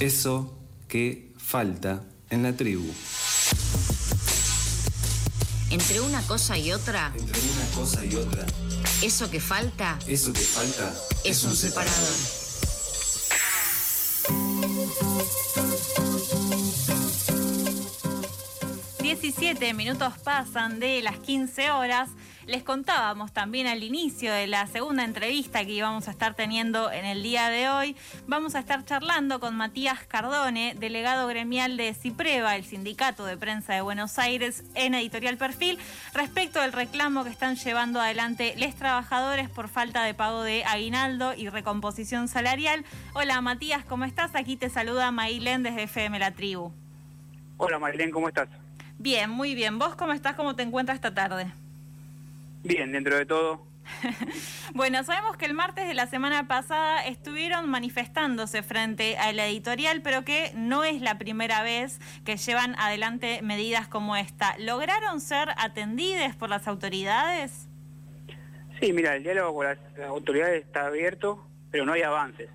Eso que falta en la tribu. Entre una cosa y otra, Entre una cosa y otra, eso que falta eso que falta es un separador. Diecisiete minutos pasan de las 15 horas. Les contábamos también al inicio de la segunda entrevista que íbamos a estar teniendo en el día de hoy. Vamos a estar charlando con Matías Cardone, delegado gremial de Cipreva, el sindicato de prensa de Buenos Aires, en Editorial Perfil, respecto del reclamo que están llevando adelante los trabajadores por falta de pago de aguinaldo y recomposición salarial. Hola Matías, ¿cómo estás? Aquí te saluda Mailén desde FM La Tribu. Hola Marilén, ¿cómo estás? Bien, muy bien. ¿Vos cómo estás? ¿Cómo te encuentras esta tarde? Bien, dentro de todo. Bueno, sabemos que el martes de la semana pasada estuvieron manifestándose frente a la editorial, pero que no es la primera vez que llevan adelante medidas como esta. ¿Lograron ser atendidas por las autoridades? Sí, mira, el diálogo con las autoridades está abierto, pero no hay avances.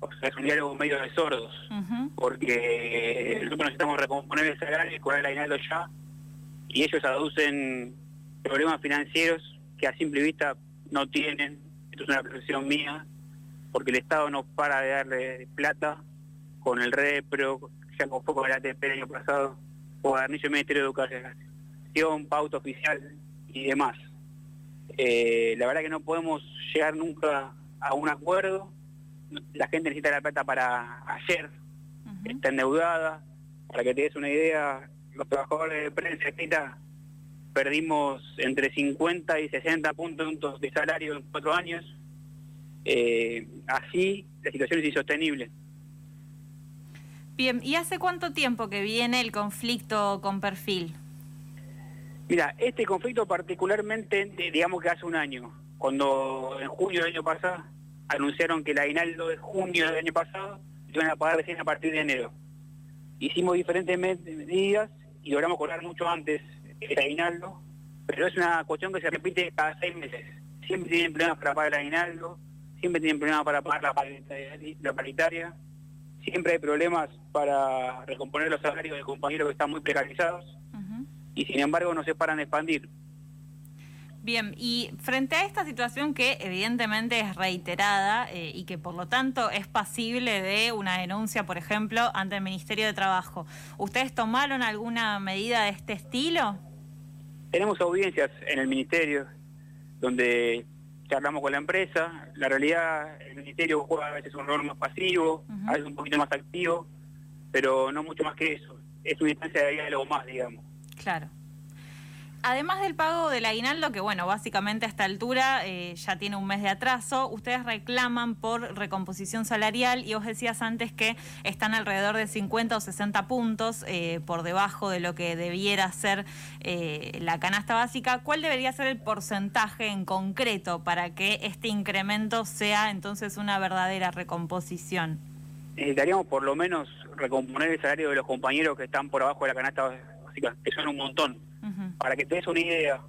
O sea, es un diálogo medio de sordos, Ujú. porque nosotros necesitamos recomponer el salario y cobrar el aguinaldo ya, y ellos aducen problemas financieros que a simple vista no tienen. Esto es una percepción mía, porque el Estado no para de darle plata con el repro, ya con poco el ATP el año pasado, Guarnicio del Ministerio de Educación, pauta oficial y demás. Eh, la verdad que no podemos llegar nunca a un acuerdo. La gente necesita la plata para ayer, está endeudada. Para que te des una idea, los trabajadores de prensa escrita perdimos entre 50 y 60 puntos de salario en cuatro años. Eh, así la situación es insostenible. Bien, ¿y hace cuánto tiempo que viene el conflicto con perfil? Mira, este conflicto particularmente, digamos que hace un año, cuando en junio del año pasado anunciaron que el aguinaldo de junio del año pasado iban a pagar recién a partir de enero. Hicimos diferentes me- medidas y logramos cobrar mucho antes el aguinaldo, pero es una cuestión que se repite cada seis meses. Siempre tienen problemas para pagar el aguinaldo, siempre tienen problemas para pagar la paritaria, la paritaria, siempre hay problemas para recomponer los salarios de compañeros que están muy precarizados y sin embargo no se paran de expandir. Bien, y frente a esta situación que evidentemente es reiterada eh, y que por lo tanto es pasible de una denuncia, por ejemplo, ante el Ministerio de Trabajo, ¿ustedes tomaron alguna medida de este estilo? Tenemos audiencias en el ministerio donde charlamos con la empresa. La realidad, el ministerio juega a veces un rol más pasivo, Ujú. a veces un poquito más activo, pero no mucho más que eso. Es una instancia de diálogo más, digamos. Claro. Además del pago del aguinaldo, que bueno, básicamente a esta altura eh, ya tiene un mes de atraso, ustedes reclaman por recomposición salarial y vos decías antes que están alrededor de 50 o 60 puntos eh, por debajo de lo que debiera ser eh, la canasta básica. ¿Cuál debería ser el porcentaje en concreto para que este incremento sea entonces una verdadera recomposición? Necesitaríamos por lo menos recomponer el salario de los compañeros que están por abajo de la canasta básica, que son un montón. Para que te des una idea,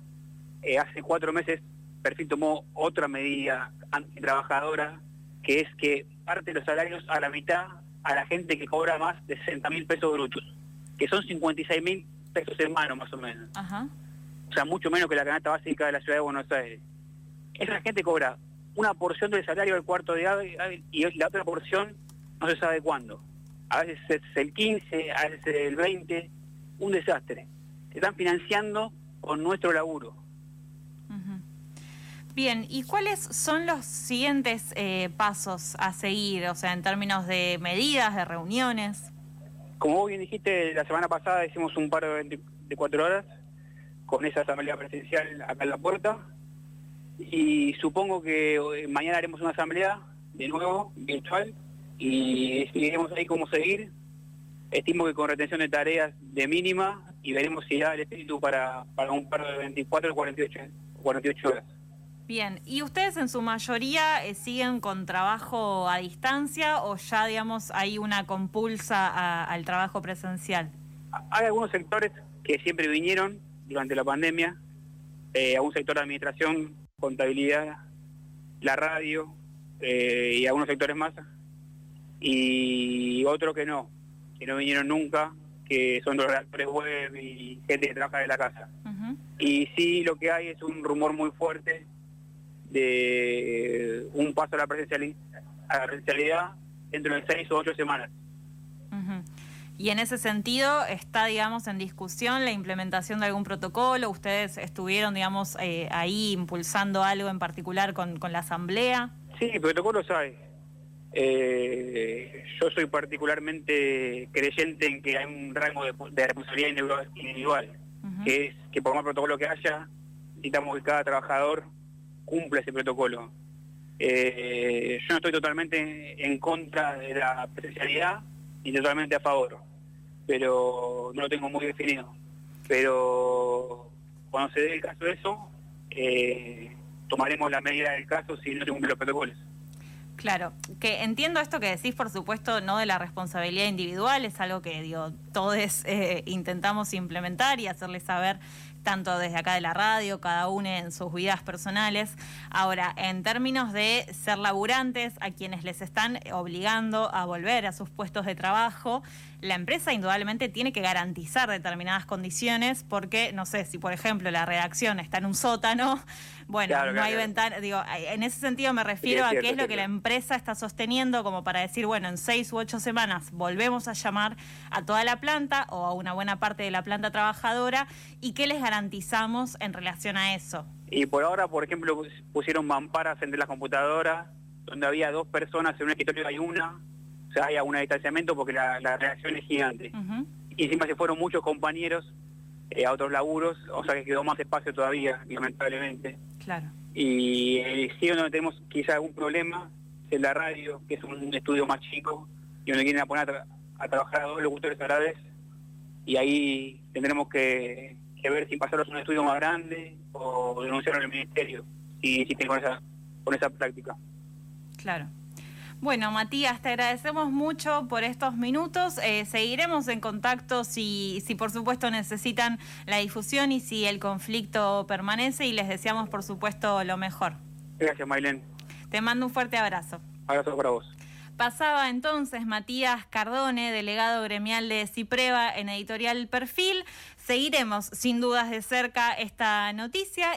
eh, hace cuatro meses Perfil tomó otra medida antitrabajadora, que es que parte los salarios a la mitad a la gente que cobra más de 60 mil pesos brutos, que son 56 mil pesos en mano más o menos. Ajá. O sea, mucho menos que la canasta básica de la ciudad de Buenos Aires. Esa gente cobra una porción del salario del cuarto de hábil y la otra porción no se sabe cuándo. A veces es el 15, a veces es el 20, un desastre. Se están financiando con nuestro laburo. Bien, ¿y cuáles son los siguientes eh, pasos a seguir? O sea, en términos de medidas, de reuniones. Como vos bien dijiste, la semana pasada hicimos un paro de 24 horas con esa asamblea presencial acá en la puerta y supongo que eh, mañana haremos una asamblea de nuevo, virtual, y decidiremos ahí cómo seguir. Estimo que con retención de tareas de mínima y veremos si da el espíritu para, para un paro de 24 o 48, 48 horas. Bien, ¿y ustedes en su mayoría eh, siguen con trabajo a distancia o ya, digamos, hay una compulsa a- al trabajo presencial? Hay algunos sectores que siempre vinieron durante la pandemia, eh, algún sector de administración, contabilidad, la radio eh, y algunos sectores más, y otro que no, que no vinieron nunca, que son los redactores web y gente que trabaja de la casa. Y sí, lo que hay es un rumor muy fuerte de un paso a la presenciali- a la presencialidad dentro de seis o ocho semanas. Y en ese sentido está, digamos, en discusión la implementación de algún protocolo. Ustedes estuvieron, digamos, eh, ahí impulsando algo en particular con, con la asamblea. Sí, protocolos hay. Eh, yo soy particularmente creyente en que hay un rango de, de responsabilidad individual- que es que por más protocolo que haya, necesitamos que cada trabajador cumpla ese protocolo. Eh, yo no estoy totalmente en contra de la presencialidad ni totalmente a favor, pero no lo tengo muy definido. Pero cuando se dé el caso de eso, eh, tomaremos la medida del caso si no se cumplen los protocolos. Claro, que entiendo esto que decís, por supuesto, no de la responsabilidad individual, es algo que digo, todos eh, intentamos implementar y hacerles saber tanto desde acá de la radio, cada uno en sus vidas personales. Ahora, en términos de ser laburantes, a quienes les están obligando a volver a sus puestos de trabajo, la empresa indudablemente tiene que garantizar determinadas condiciones porque, no sé, si por ejemplo la redacción está en un sótano, bueno, Claro, no claro, hay claro. ventana, digo, en ese sentido me refiero a qué es lo que la empresa está sosteniendo como para decir, bueno, en seis u ocho semanas volvemos a llamar a toda la planta o a una buena parte de la planta trabajadora y qué les garantizamos en relación a eso. Y por ahora, por ejemplo, pus- pusieron mamparas entre las computadoras, donde había dos personas en un escritorio hay una, o sea, hay un distanciamiento porque la, la reacción es gigante. Ujú. Y encima se fueron muchos compañeros eh, a otros laburos, o sea que quedó más espacio todavía, lamentablemente. Claro. Y eh, sí donde tenemos quizá algún problema es en la radio, que es un estudio más chico, y donde quieren a poner a, tra- a trabajar a dos locutores a la vez, y ahí tendremos que, que ver si pasarlos a un estudio más grande o denunciarlo en el ministerio, si, si con esa, con esa práctica. Claro. Bueno, Matías, te agradecemos mucho por estos minutos. Eh, seguiremos en contacto si, si, por supuesto, necesitan la difusión y si el conflicto permanece y les deseamos, por supuesto, lo mejor. Gracias, Mailén. Te mando un fuerte abrazo. Abrazo para vos. Pasaba entonces Matías Cardone, delegado gremial de Cipreva en Editorial Perfil. Seguiremos sin dudas de cerca esta noticia.